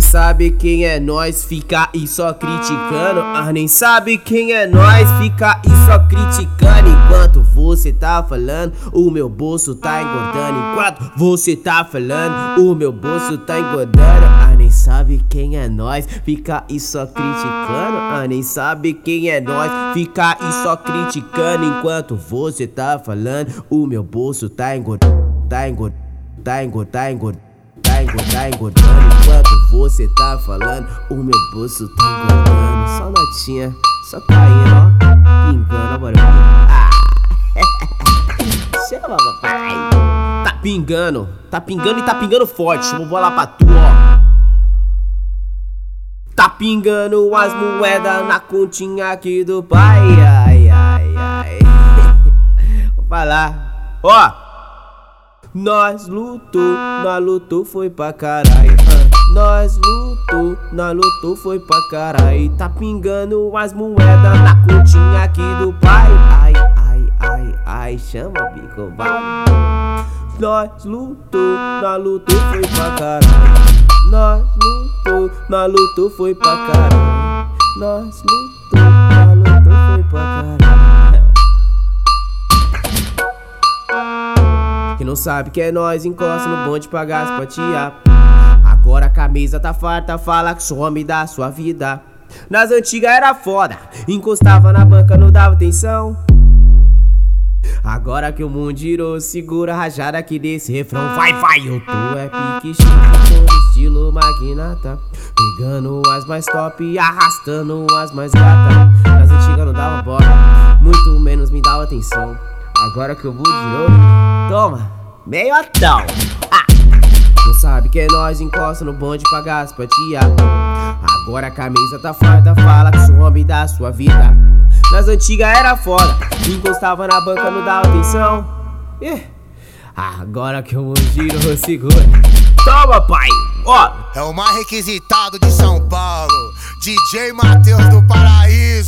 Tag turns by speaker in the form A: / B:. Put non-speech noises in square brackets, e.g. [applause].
A: sabe quem é nós, fica aí só criticando. Ah, nem sabe quem é nós, fica aí só criticando. Enquanto você tá falando, o meu bolso tá engordando. Enquanto você tá falando, o meu bolso tá engordando. Ah, nem sabe quem é nós, fica aí só criticando. Ah, nem sabe quem é nós, fica aí só criticando. Enquanto você tá falando, o meu bolso tá engordando. Tá engordando, tá engordando, tá engordando tá engordando, Enquanto você tá falando, o meu bolso tá engordando Só notinha, só caindo, ó Pingando, ó, bora ah. [laughs] Chama, papai. Tá pingando, tá pingando e tá pingando forte. Vou lá pra tu, ó. Tá pingando as moedas na continha aqui do pai. Ai, ai, ai. [laughs] Vou falar. Ó nós lutou, na lutou foi pra caralho. Uh. Nós lutou, na lutou foi pra caralho. Tá pingando as moedas na continha aqui do pai. Ai, ai, ai, ai, chama bico. Nós lutou, na lutou foi pra caralho. Nós lutou, na lutou foi pra caralho. Nós lutou, na lutou foi pra caralho. Não sabe que é nós, encosta no bonde pra gaspatia. Agora a camisa tá farta, fala que sou homem da sua vida. Nas antigas era foda, encostava na banca, não dava atenção. Agora que o mundo girou, segura a rajada aqui desse refrão. Vai, vai, eu tô é pique chique, todo estilo magnata. Pegando as mais top e arrastando as mais gata. Nas antigas não dava bola, muito menos me dava atenção. Agora que vou de novo, toma, meio atão. Ah. Não sabe que é nós, encosta no bonde pra gaspatia. Agora a camisa tá farta, fala que sou homem da sua vida. Nas antigas era foda, encostava na banca, não dava atenção. Eh. Agora que eu giro, segura. Toma, pai! Ó!
B: É o mais requisitado de São Paulo, DJ Matheus do Paraíso.